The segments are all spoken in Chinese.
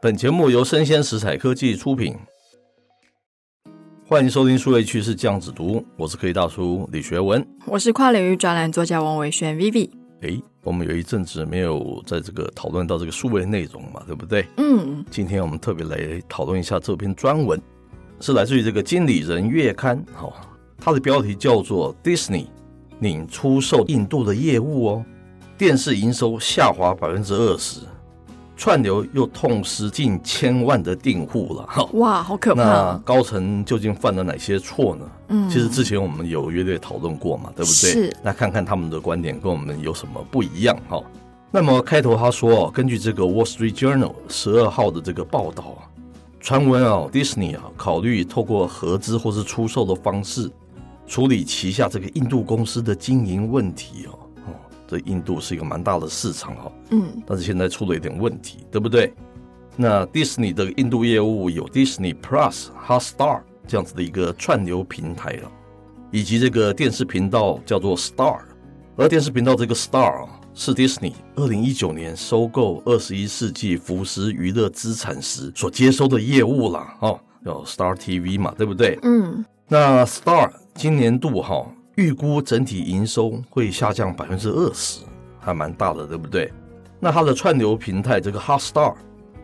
本节目由生鲜食材科技出品，欢迎收听数位趋势酱子读，我是科技大叔李学文，我是跨领域专栏作家王伟轩 Vivi。哎，我们有一阵子没有在这个讨论到这个数位内容嘛，对不对？嗯，今天我们特别来讨论一下这篇专文，是来自于这个《经理人月刊》好。它的标题叫做 “Disney 领出售印度的业务哦，电视营收下滑百分之二十，串流又痛失近千万的订户了。”哈，哇，好可怕！那高层究竟犯了哪些错呢？嗯，其实之前我们有约略讨论过嘛，对不对？是。那看看他们的观点跟我们有什么不一样？哈，那么开头他说，根据这个《Wall Street Journal》十二号的这个报道啊，传闻啊，Disney 啊考虑透过合资或是出售的方式。处理旗下这个印度公司的经营问题哦，哦，这印度是一个蛮大的市场哈，嗯，但是现在出了一点问题，对不对？那迪士尼的印度业务有 Disney Plus、Hotstar 这样子的一个串流平台了，以及这个电视频道叫做 Star，而电视频道这个 Star 啊，是 Disney 二零一九年收购二十一世纪福斯娱乐资产时所接收的业务了，哦，叫 Star TV 嘛，对不对？嗯，那 Star。今年度哈预估整体营收会下降百分之二十，还蛮大的，对不对？那它的串流平台这个 Hotstar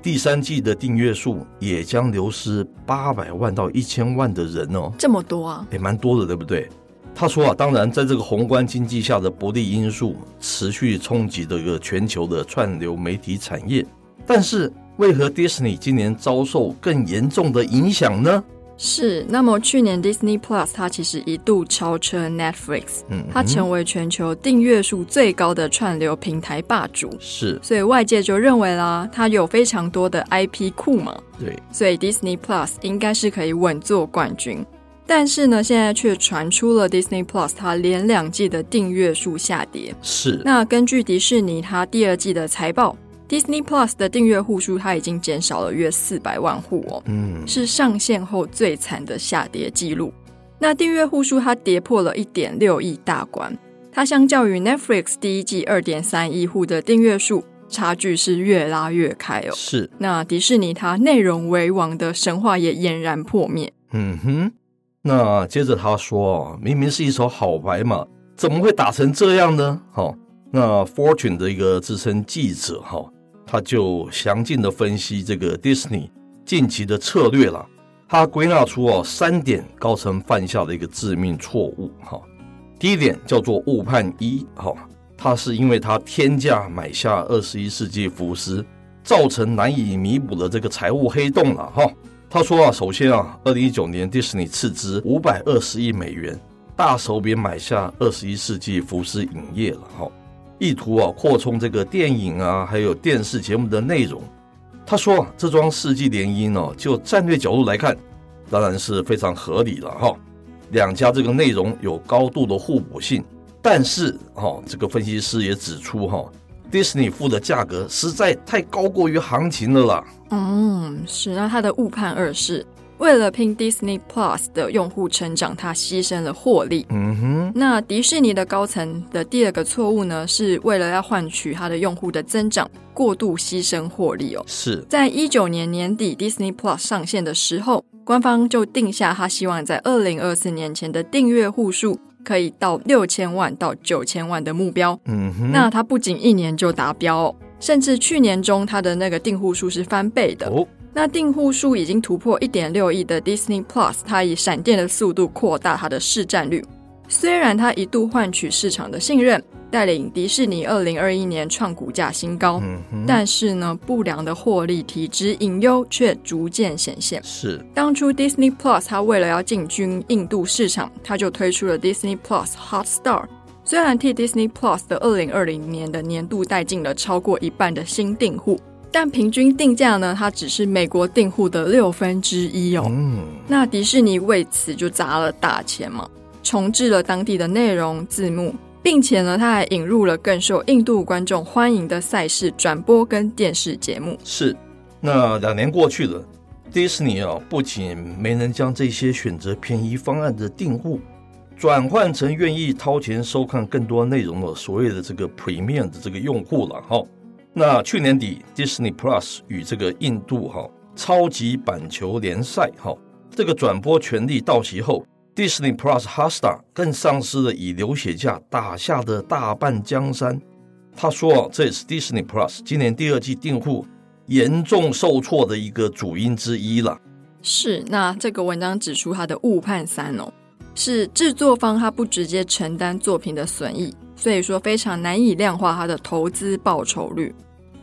第三季的订阅数也将流失八百万到一千万的人哦，这么多啊，也蛮多的，对不对？他说啊，当然在这个宏观经济下的不利因素持续冲击这个全球的串流媒体产业，但是为何 Disney 今年遭受更严重的影响呢？是，那么去年 Disney Plus 它其实一度超车 Netflix，嗯，它成为全球订阅数最高的串流平台霸主。是，所以外界就认为啦，它有非常多的 IP 库嘛，对，所以 Disney Plus 应该是可以稳坐冠军。但是呢，现在却传出了 Disney Plus 它连两季的订阅数下跌。是，那根据迪士尼它第二季的财报。Disney Plus 的订阅户数，它已经减少了约四百万户哦，嗯，是上线后最惨的下跌记录。那订阅户数它跌破了一点六亿大关，它相较于 Netflix 第一季二点三亿户的订阅数，差距是越拉越开哦。是，那迪士尼它内容为王的神话也俨然破灭。嗯哼，那接着他说，明明是一手好牌嘛，怎么会打成这样呢？好，那 Fortune 的一个资深记者哈。他就详尽的分析这个 Disney 近期的策略了，他归纳出哦三点高层犯下的一个致命错误哈。第一点叫做误判一哈，他是因为他天价买下二十一世纪福斯，造成难以弥补的这个财务黑洞了哈。他说啊，首先啊，二零一九年 Disney 斥资五百二十亿美元，大手笔买下二十一世纪福斯影业了哈。意图啊扩充这个电影啊，还有电视节目的内容。他说这桩世纪联姻哦，就战略角度来看，当然是非常合理了哈。两家这个内容有高度的互补性，但是哈，这个分析师也指出哈，迪士尼付的价格实在太高过于行情了啦。嗯，是，那他的误判二是。为了拼 Disney Plus 的用户成长，他牺牲了获利。嗯哼。那迪士尼的高层的第二个错误呢，是为了要换取他的用户的增长，过度牺牲获利哦。是在一九年年底 Disney Plus 上线的时候，官方就定下他希望在二零二四年前的订阅户数可以到六千万到九千万的目标。嗯哼。那他不仅一年就达标哦，甚至去年中他的那个订户数是翻倍的。哦。那订户数已经突破一点六亿的 Disney Plus，它以闪电的速度扩大它的市占率。虽然它一度换取市场的信任，带领迪士尼二零二一年创股价新高，嗯，但是呢，不良的获利体质隐忧却逐渐显现。是当初 Disney Plus 它为了要进军印度市场，它就推出了 Disney Plus Hotstar。虽然替 Disney Plus 的二零二零年的年度带进了超过一半的新订户，但平均定价呢，它只是美国订户的六分之一哦。嗯，那迪士尼为此就砸了大钱嘛，重置了当地的内容字幕，并且呢，它还引入了更受印度观众欢迎的赛事转播跟电视节目。是，那两年过去了，迪士尼啊，不仅没能将这些选择便宜方案的订户。转换成愿意掏钱收看更多内容的所谓的这个 Premium 的这个用户了哈。那去年底，Disney Plus 与这个印度哈超级板球联赛哈这个转播权利到期后，Disney Plus Hasta 更丧失了以流血价打下的大半江山。他说，这也是 Disney Plus 今年第二季订户严重受挫的一个主因之一了。是，那这个文章指出他的误判三哦。是制作方他不直接承担作品的损益，所以说非常难以量化他的投资报酬率。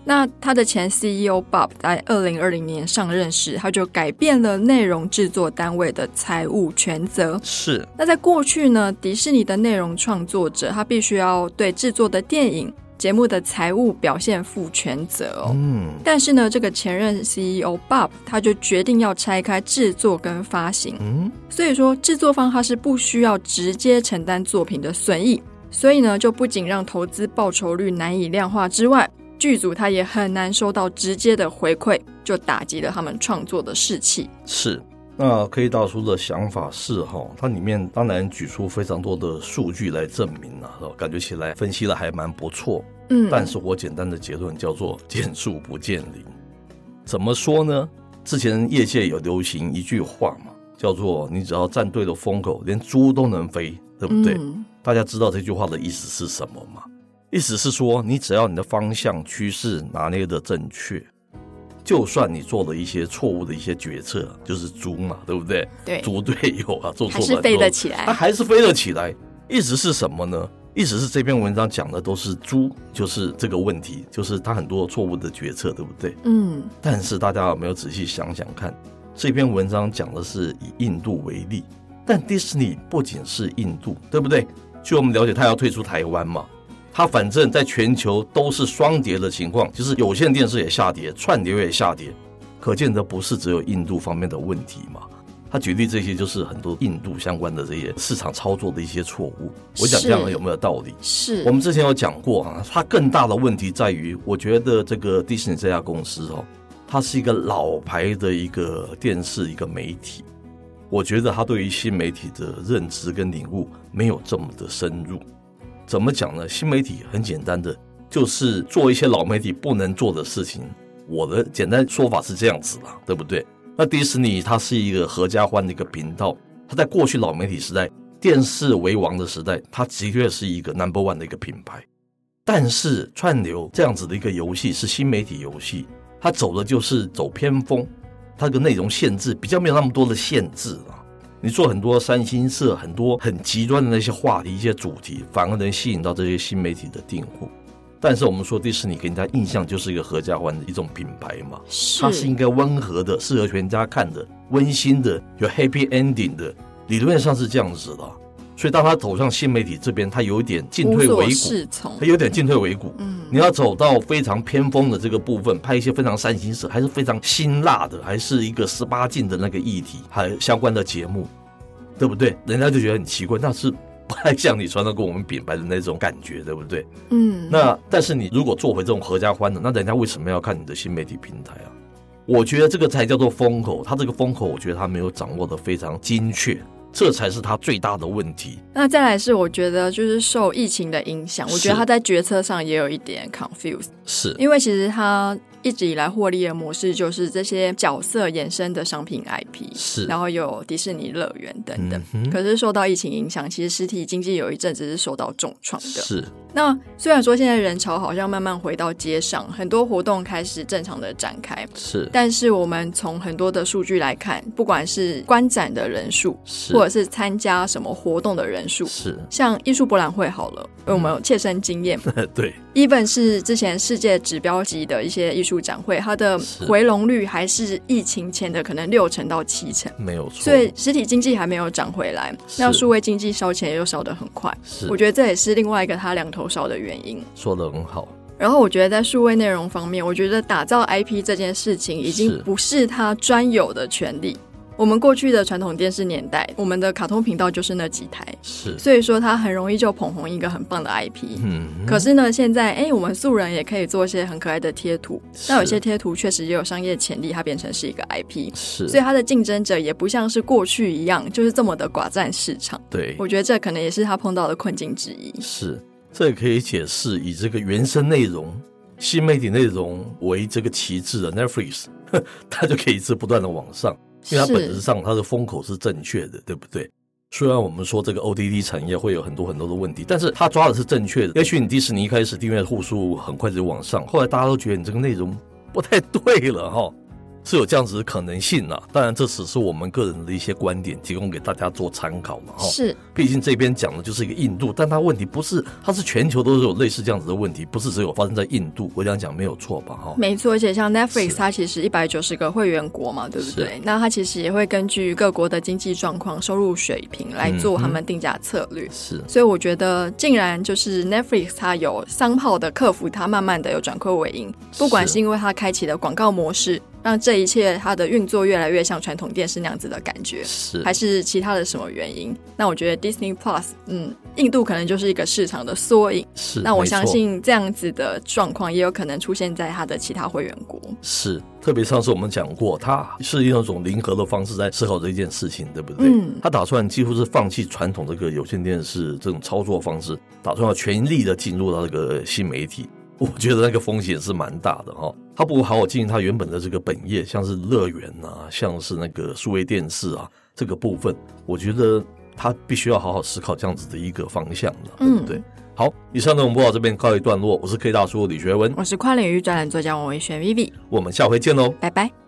那他的前 CEO Bob 在二零二零年上任时，他就改变了内容制作单位的财务权责。是。那在过去呢，迪士尼的内容创作者他必须要对制作的电影。节目的财务表现负全责哦，嗯，但是呢，这个前任 CEO Bob 他就决定要拆开制作跟发行，嗯，所以说制作方他是不需要直接承担作品的损益，所以呢，就不仅让投资报酬率难以量化之外，剧组他也很难收到直接的回馈，就打击了他们创作的士气。是。那可以大叔的想法是哈，它里面当然举出非常多的数据来证明了，感觉起来分析的还蛮不错。嗯，但是我简单的结论叫做见树不见林。怎么说呢？之前业界有流行一句话嘛，叫做你只要站对了风口，连猪都能飞，对不对？嗯，大家知道这句话的意思是什么吗？意思是说，你只要你的方向趋势拿捏的正确。就算你做了一些错误的一些决策，就是猪嘛，对不对？对，猪队友啊，做错了还是飞得起来，它还是飞得起来。意思是什么呢？意思是这篇文章讲的都是猪，就是这个问题，就是他很多错误的决策，对不对？嗯。但是大家有没有仔细想想看？这篇文章讲的是以印度为例，但迪士尼不仅是印度，对不对？据我们了解，他要退出台湾嘛。它反正在全球都是双跌的情况，就是有线电视也下跌，串流也下跌，可见的不是只有印度方面的问题嘛。他举例这些就是很多印度相关的这些市场操作的一些错误。我讲这样有没有道理？是我们之前有讲过啊，它更大的问题在于，我觉得这个迪士尼这家公司哦，它是一个老牌的一个电视一个媒体，我觉得它对于新媒体的认知跟领悟没有这么的深入。怎么讲呢？新媒体很简单的，就是做一些老媒体不能做的事情。我的简单说法是这样子啦，对不对？那迪士尼它是一个合家欢的一个频道，它在过去老媒体时代，电视为王的时代，它的确是一个 number one 的一个品牌。但是串流这样子的一个游戏是新媒体游戏，它走的就是走偏锋，它的内容限制比较没有那么多的限制啊。你做很多三星色，很多很极端的那些话题、一些主题，反而能吸引到这些新媒体的订户。但是我们说迪士尼给人家印象就是一个合家欢的一种品牌嘛，它是应该温和的、适合全家看的、温馨的、有 happy ending 的，理论上是这样子的。所以当他走向新媒体这边，他有一点进退维谷，他有点进退维谷。嗯，你要走到非常偏锋的这个部分，拍一些非常三星色，还是非常辛辣的，还是一个十八禁的那个议题，还有相关的节目，对不对？人家就觉得很奇怪，那是不太像你传达给我们品牌的那种感觉，对不对？嗯。那但是你如果做回这种合家欢的，那人家为什么要看你的新媒体平台啊？我觉得这个才叫做风口，他这个风口，我觉得他没有掌握的非常精确。这才是他最大的问题。那再来是，我觉得就是受疫情的影响，我觉得他在决策上也有一点 confused。是，因为其实他。一直以来获利的模式就是这些角色衍生的商品 IP，是，然后有迪士尼乐园等等。嗯、可是受到疫情影响，其实实体经济有一阵子是受到重创的。是。那虽然说现在人潮好像慢慢回到街上，很多活动开始正常的展开，是。但是我们从很多的数据来看，不管是观展的人数，是，或者是参加什么活动的人数，是。像艺术博览会好了，因为我们有切身经验。对。Even 是之前世界指标级的一些艺术。术展会，它的回笼率还是疫情前的可能六成到七成，没有错。所以实体经济还没有涨回来，那数位经济烧钱又烧得很快。是，我觉得这也是另外一个它两头烧的原因。说的很好。然后我觉得在数位内容方面，我觉得打造 IP 这件事情已经不是它专有的权利。我们过去的传统电视年代，我们的卡通频道就是那几台，是，所以说它很容易就捧红一个很棒的 IP。嗯，可是呢，现在哎，我们素人也可以做一些很可爱的贴图，那有些贴图确实也有商业潜力，它变成是一个 IP，是，所以它的竞争者也不像是过去一样，就是这么的寡占市场。对，我觉得这可能也是他碰到的困境之一。是，这也可以解释以这个原生内容、新媒体内容为这个旗帜的 Netflix，它就可以一直不断的往上。因为它本质上它的风口是正确的，对不对？虽然我们说这个 OTT 产业会有很多很多的问题，但是它抓的是正确的。也许你迪士尼一开始订阅户数很快就往上，后来大家都觉得你这个内容不太对了哈。是有这样子的可能性呐、啊，当然这只是我们个人的一些观点，提供给大家做参考嘛。哈，是，毕竟这边讲的就是一个印度，但它问题不是，它是全球都是有类似这样子的问题，不是只有发生在印度。我这样讲没有错吧？哈，没错，而且像 Netflix，它其实一百九十个会员国嘛，对不对？那它其实也会根据各国的经济状况、收入水平来做他们定价策略。嗯、是，所以我觉得，竟然就是 Netflix 它有商炮的客服，它慢慢的有转亏为盈，不管是因为它开启的广告模式。让这一切它的运作越来越像传统电视那样子的感觉，是还是其他的什么原因？那我觉得 Disney Plus，嗯，印度可能就是一个市场的缩影。是，那我相信这样子的状况也有可能出现在它的其他会员国。是，特别上次我们讲过，它是用一种零和的方式在思考这一件事情，对不对？嗯，他打算几乎是放弃传统这个有线电视这种操作方式，打算要全力的进入到这个新媒体。我觉得那个风险是蛮大的哈，他不如好好经营他原本的这个本业，像是乐园啊，像是那个数位电视啊这个部分，我觉得他必须要好好思考这样子的一个方向了，对不对？嗯、好，以上呢我们播到这边告一段落，我是 K 大叔李学文，我是跨领域专栏作家王维轩 Vivi，我们下回见喽，拜拜。